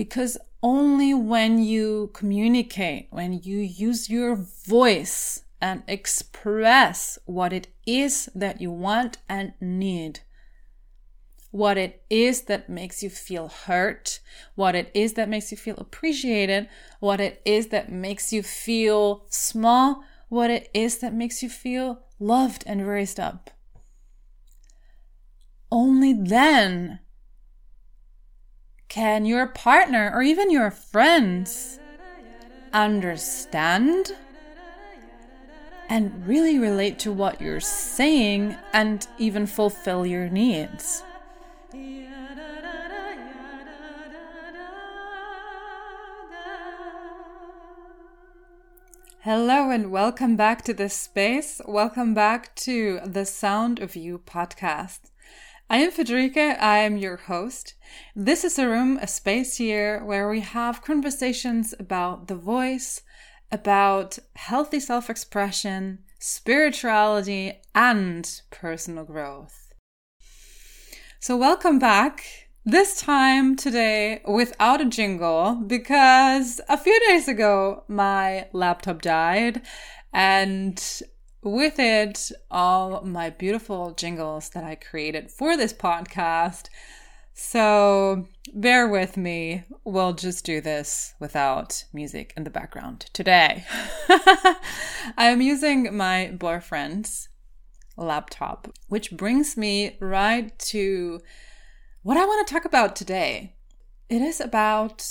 Because only when you communicate, when you use your voice and express what it is that you want and need, what it is that makes you feel hurt, what it is that makes you feel appreciated, what it is that makes you feel small, what it is that makes you feel loved and raised up. Only then can your partner or even your friends understand and really relate to what you're saying and even fulfill your needs. Hello and welcome back to this space. Welcome back to the Sound of You podcast. I am Friederike. I am your host. This is a room, a space here where we have conversations about the voice, about healthy self expression, spirituality, and personal growth. So, welcome back. This time today without a jingle because a few days ago my laptop died and with it all my beautiful jingles that I created for this podcast. So bear with me. We'll just do this without music in the background today. I'm using my boyfriend's laptop, which brings me right to what I want to talk about today. It is about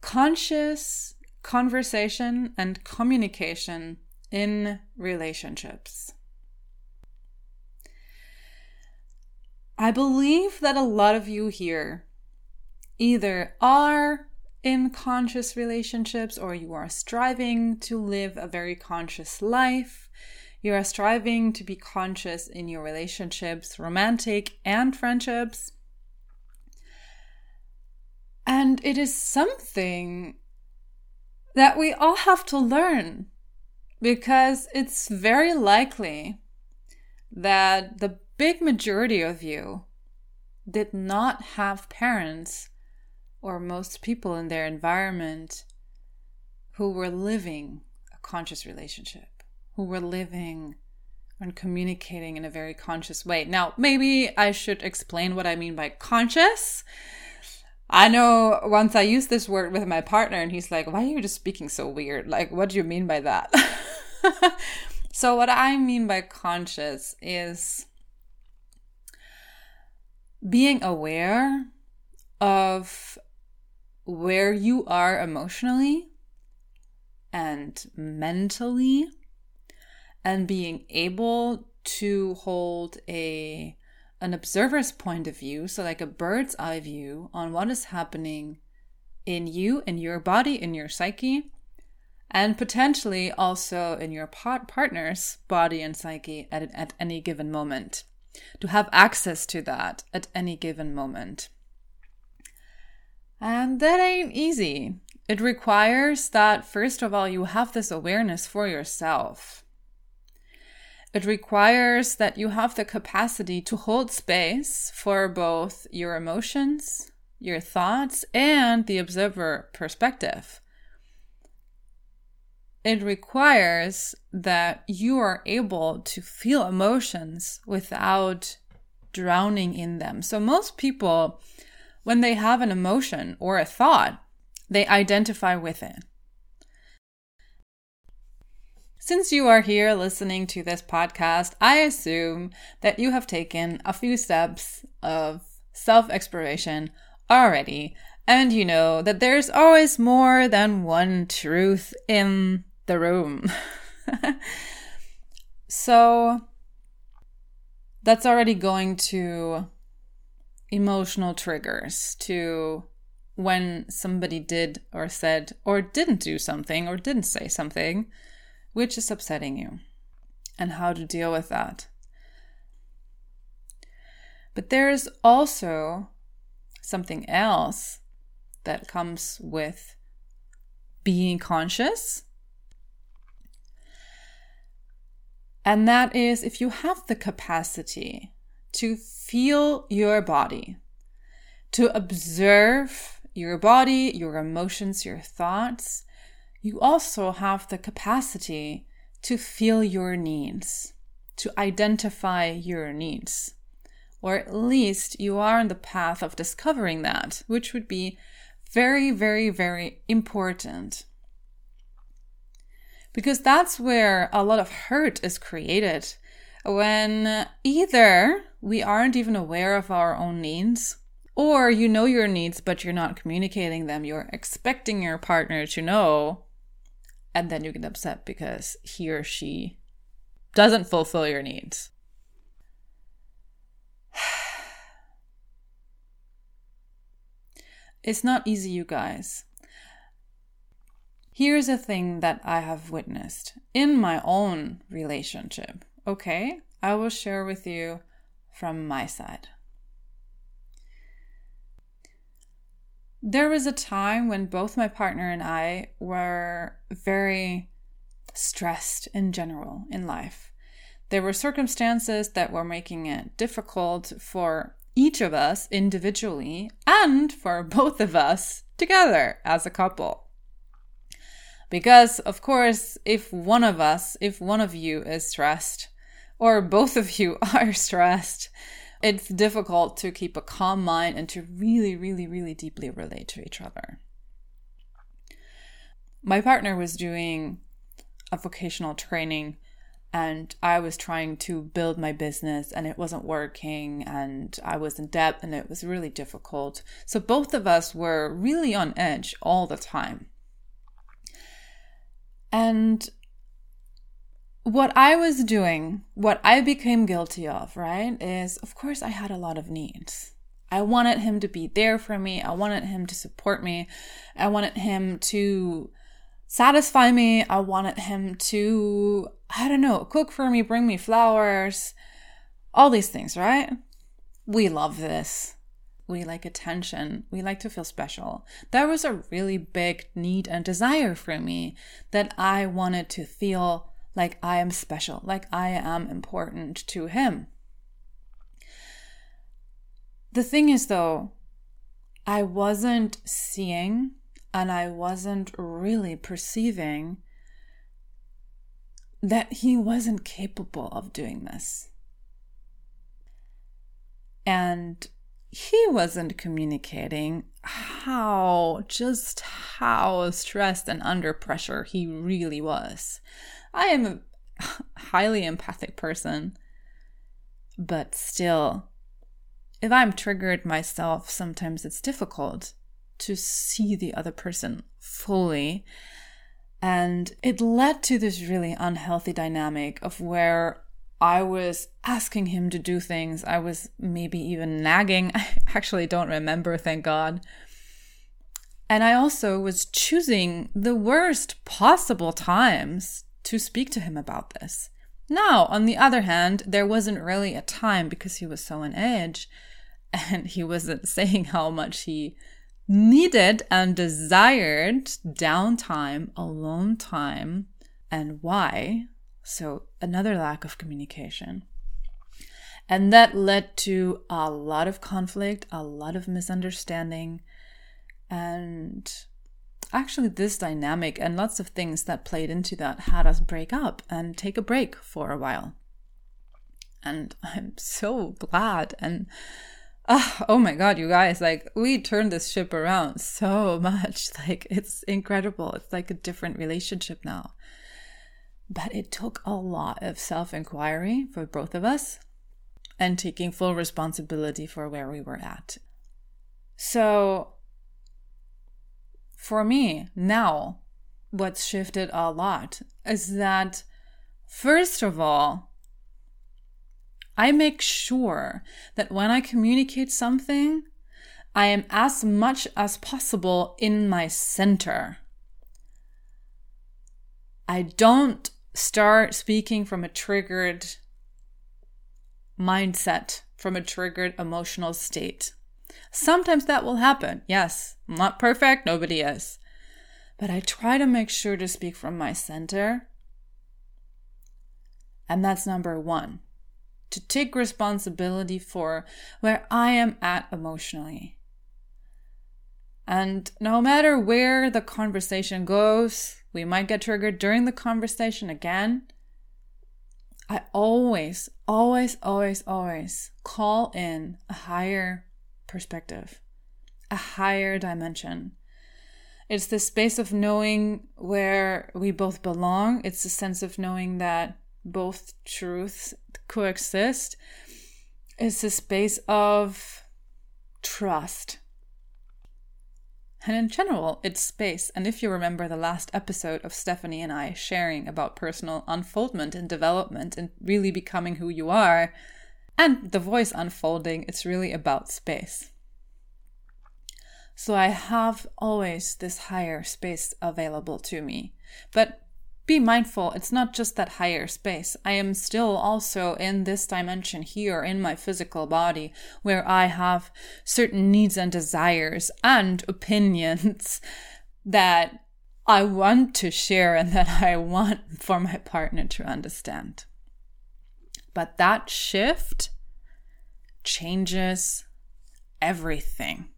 conscious conversation and communication in relationships. I believe that a lot of you here either are in conscious relationships or you are striving to live a very conscious life. You are striving to be conscious in your relationships, romantic and friendships. And it is something that we all have to learn because it's very likely that the big majority of you did not have parents or most people in their environment who were living a conscious relationship, who were living and communicating in a very conscious way. Now, maybe I should explain what I mean by conscious I know once I used this word with my partner, and he's like, Why are you just speaking so weird? Like, what do you mean by that? so, what I mean by conscious is being aware of where you are emotionally and mentally, and being able to hold a an observer's point of view, so like a bird's eye view on what is happening in you, in your body, in your psyche, and potentially also in your partner's body and psyche at, at any given moment. To have access to that at any given moment. And that ain't easy. It requires that, first of all, you have this awareness for yourself it requires that you have the capacity to hold space for both your emotions, your thoughts, and the observer perspective. It requires that you are able to feel emotions without drowning in them. So, most people, when they have an emotion or a thought, they identify with it. Since you are here listening to this podcast, I assume that you have taken a few steps of self exploration already, and you know that there's always more than one truth in the room. so that's already going to emotional triggers, to when somebody did or said or didn't do something or didn't say something which is upsetting you, and how to deal with that. But there is also something else that comes with being conscious. And that is if you have the capacity to feel your body, to observe your body, your emotions, your thoughts, you also have the capacity to feel your needs, to identify your needs. Or at least you are on the path of discovering that, which would be very, very, very important. Because that's where a lot of hurt is created when either we aren't even aware of our own needs, or you know your needs, but you're not communicating them. You're expecting your partner to know, and then you get upset because he or she doesn't fulfill your needs. It's not easy, you guys. Here's a thing that I have witnessed in my own relationship. Okay, I will share with you from my side. There was a time when both my partner and I were very stressed in general in life. There were circumstances that were making it difficult for each of us individually and for both of us together as a couple. Because, of course, if one of us, if one of you is stressed, or both of you are stressed, it's difficult to keep a calm mind and to really, really, really deeply relate to each other. My partner was doing a vocational training and I was trying to build my business and it wasn't working and I was in debt and it was really difficult. So both of us were really on edge all the time. And what I was doing, what I became guilty of, right, is of course I had a lot of needs. I wanted him to be there for me. I wanted him to support me. I wanted him to satisfy me. I wanted him to, I don't know, cook for me, bring me flowers, all these things, right? We love this. We like attention. We like to feel special. That was a really big need and desire for me that I wanted to feel like I am special, like I am important to him. The thing is, though, I wasn't seeing and I wasn't really perceiving that he wasn't capable of doing this. And he wasn't communicating how, just how stressed and under pressure he really was. I am a highly empathic person, but still, if I'm triggered myself, sometimes it's difficult to see the other person fully. And it led to this really unhealthy dynamic of where I was asking him to do things. I was maybe even nagging. I actually don't remember, thank God. And I also was choosing the worst possible times to speak to him about this. Now, on the other hand, there wasn't really a time because he was so on edge and he wasn't saying how much he needed and desired downtime, alone time, and why. So, another lack of communication. And that led to a lot of conflict, a lot of misunderstanding, and actually, this dynamic and lots of things that played into that had us break up and take a break for a while. And I'm so glad and Oh, oh my god, you guys, like we turned this ship around so much. Like it's incredible. It's like a different relationship now. But it took a lot of self-inquiry for both of us and taking full responsibility for where we were at. So for me, now what's shifted a lot is that first of all, I make sure that when I communicate something, I am as much as possible in my center. I don't start speaking from a triggered mindset, from a triggered emotional state. Sometimes that will happen. Yes, I'm not perfect, nobody is. But I try to make sure to speak from my center. And that's number one to take responsibility for where I am at emotionally. And no matter where the conversation goes, we might get triggered during the conversation again. I always, always, always, always call in a higher perspective, a higher dimension. It's the space of knowing where we both belong. It's the sense of knowing that both truths coexist. It's a space of trust and in general, it's space. And if you remember the last episode of Stephanie and I sharing about personal unfoldment and development and really becoming who you are, and the voice unfolding, it's really about space. So I have always this higher space available to me. But be mindful, it's not just that higher space. I am still also in this dimension here in my physical body where I have certain needs and desires and opinions that I want to share and that I want for my partner to understand. But that shift changes everything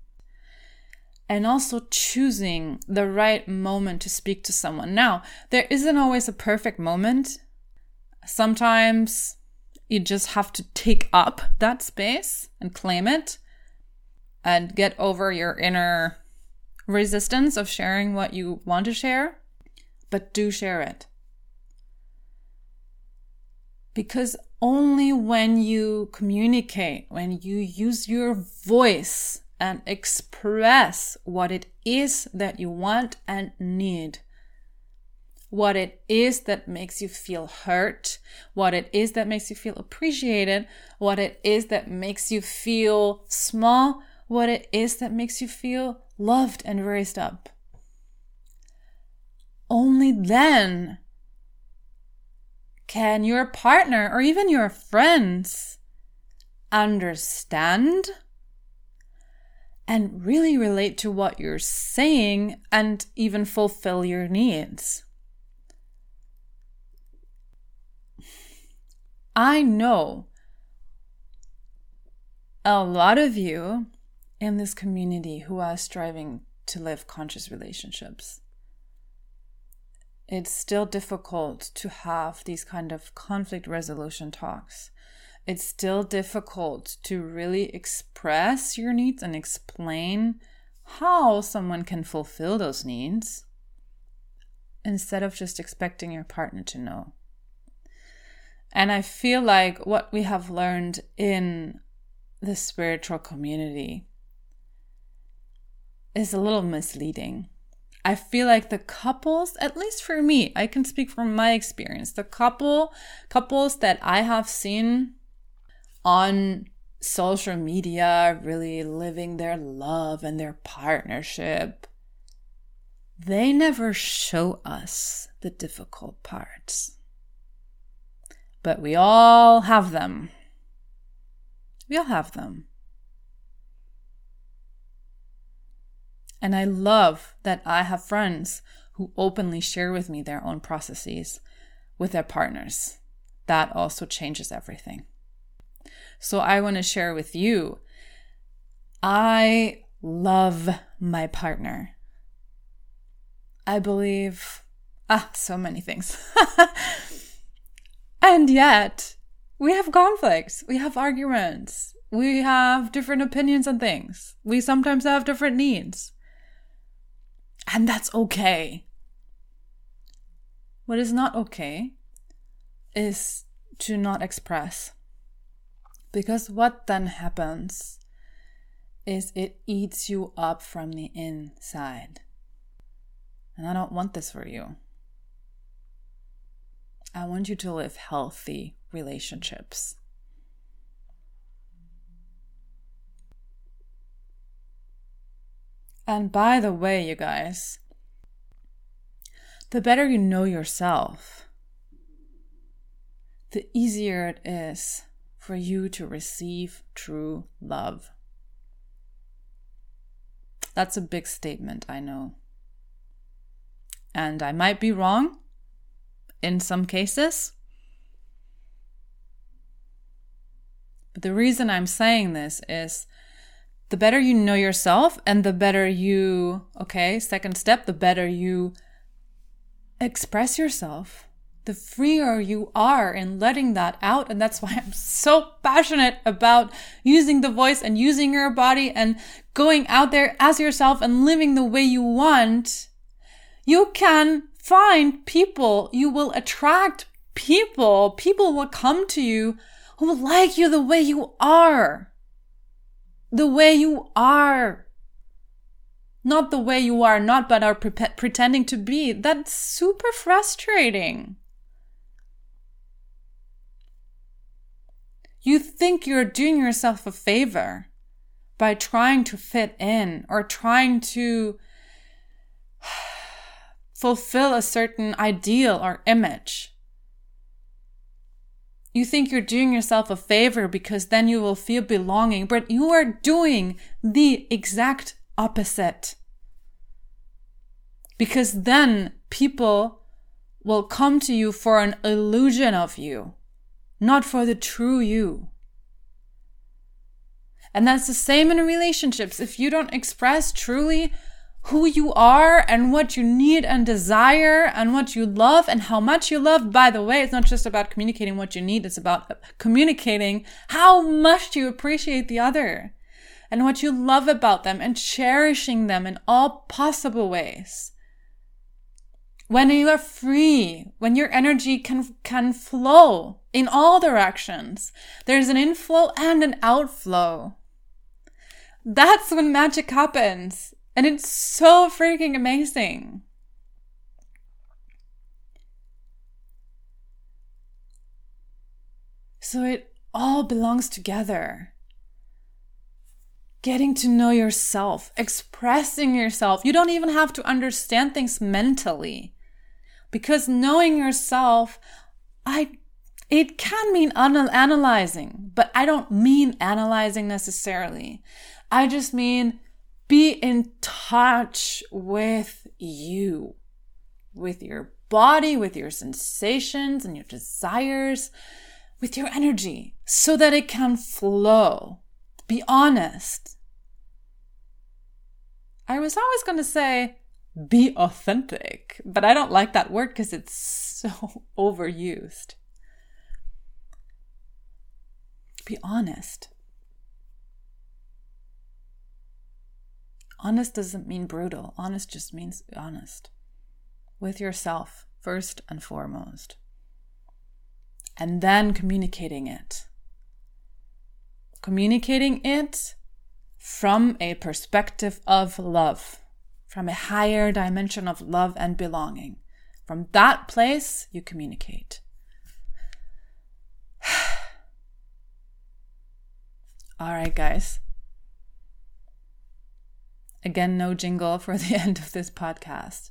and also choosing the right moment to speak to someone. Now, there isn't always a perfect moment. Sometimes you just have to take up that space and claim it and get over your inner resistance of sharing what you want to share, but do share it. Because only when you communicate, when you use your voice and express what it is that you want and need. What it is that makes you feel hurt, what it is that makes you feel appreciated, what it is that makes you feel small, what it is that makes you feel loved and raised up. Only then can your partner or even your friends understand and really relate to what you're saying and even fulfill your needs. I know a lot of you in this community who are striving to live conscious relationships. It's still difficult to have these kind of conflict resolution talks it's still difficult to really express your needs and explain how someone can fulfill those needs instead of just expecting your partner to know. And I feel like what we have learned in the spiritual community is a little misleading. I feel like the couples, at least for me, I can speak from my experience. The couple couples that I have seen on social media, really living their love and their partnership, they never show us the difficult parts. But we all have them. We all have them. And I love that I have friends who openly share with me their own processes with their partners. That also changes everything. So I want to share with you. I love my partner. I believe, ah, so many things. and yet, we have conflicts, we have arguments, we have different opinions on things, we sometimes have different needs. And that's okay. What is not okay is to not express because what then happens is it eats you up from the inside. And I don't want this for you. I want you to live healthy relationships. And by the way, you guys, the better you know yourself, the easier it is for you to receive true love. That's a big statement, I know. And I might be wrong in some cases. But the reason I'm saying this is the better you know yourself and the better you, okay, second step, the better you express yourself, the freer you are in letting that out. And that's why I'm so passionate about using the voice and using your body and going out there as yourself and living the way you want. You can find people, you will attract people, people will come to you who will like you the way you are. The way you are. Not the way you are, not but are pre- pretending to be. That's super frustrating. You think you're doing yourself a favor by trying to fit in or trying to fulfill a certain ideal or image. You think you're doing yourself a favor because then you will feel belonging, but you are doing the exact opposite. Because then people will come to you for an illusion of you, not for the true you. And that's the same in relationships. If you don't express truly who you are and what you need and desire and what you love and how much you love. By the way, it's not just about communicating what you need, it's about communicating how much you appreciate the other and what you love about them and cherishing them in all possible ways. When you are free, when your energy can, can flow in all directions, there's an inflow and an outflow. That's when magic happens. And it's so freaking amazing. So it all belongs together. Getting to know yourself, expressing yourself. You don't even have to understand things mentally. Because knowing yourself, I it can mean analyzing, but I don't mean analyzing necessarily. I just mean be in touch with you, with your body, with your sensations and your desires, with your energy, so that it can flow. Be honest. I was always going to say, be authentic, but I don't like that word because it's so overused. Be honest. Honest doesn't mean brutal. Honest just means honest with yourself, first and foremost. And then communicating it. Communicating it from a perspective of love, from a higher dimension of love and belonging. From that place, you communicate. All right, guys. Again, no jingle for the end of this podcast.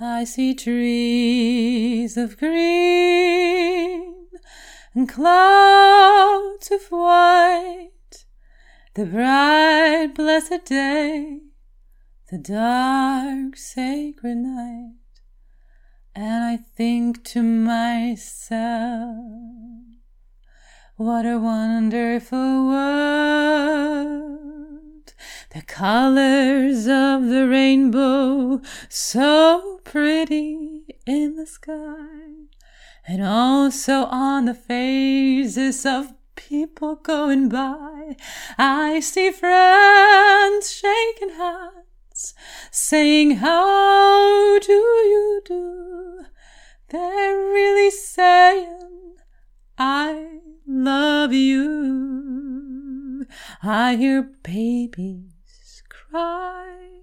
I see trees of green and clouds of white, the bright, blessed day, the dark, sacred night, and I think to myself, what a wonderful world. The colors of the rainbow, so pretty in the sky, and also on the faces of people going by. I see friends shaking hands, saying, How do you do? They're really saying, I love you. I hear babies cry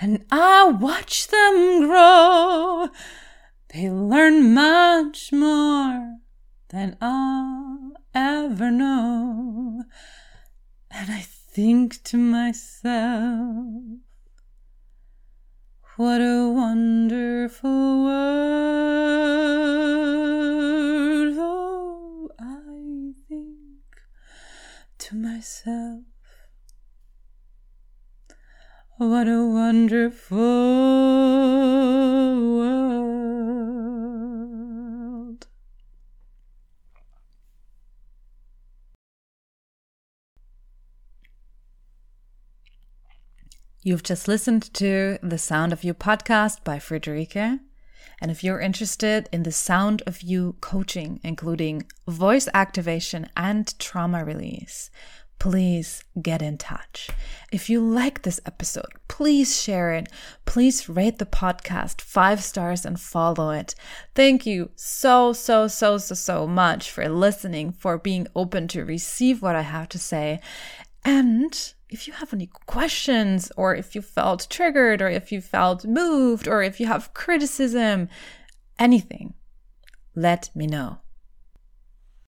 and I watch them grow. They learn much more than I'll ever know. And I think to myself, what a wonderful world. to myself. What a wonderful world. You've just listened to The Sound of You podcast by Friederike. And if you're interested in the Sound of You coaching, including voice activation and trauma release, please get in touch. If you like this episode, please share it. Please rate the podcast five stars and follow it. Thank you so, so, so, so, so much for listening, for being open to receive what I have to say. And if you have any questions, or if you felt triggered, or if you felt moved, or if you have criticism, anything, let me know.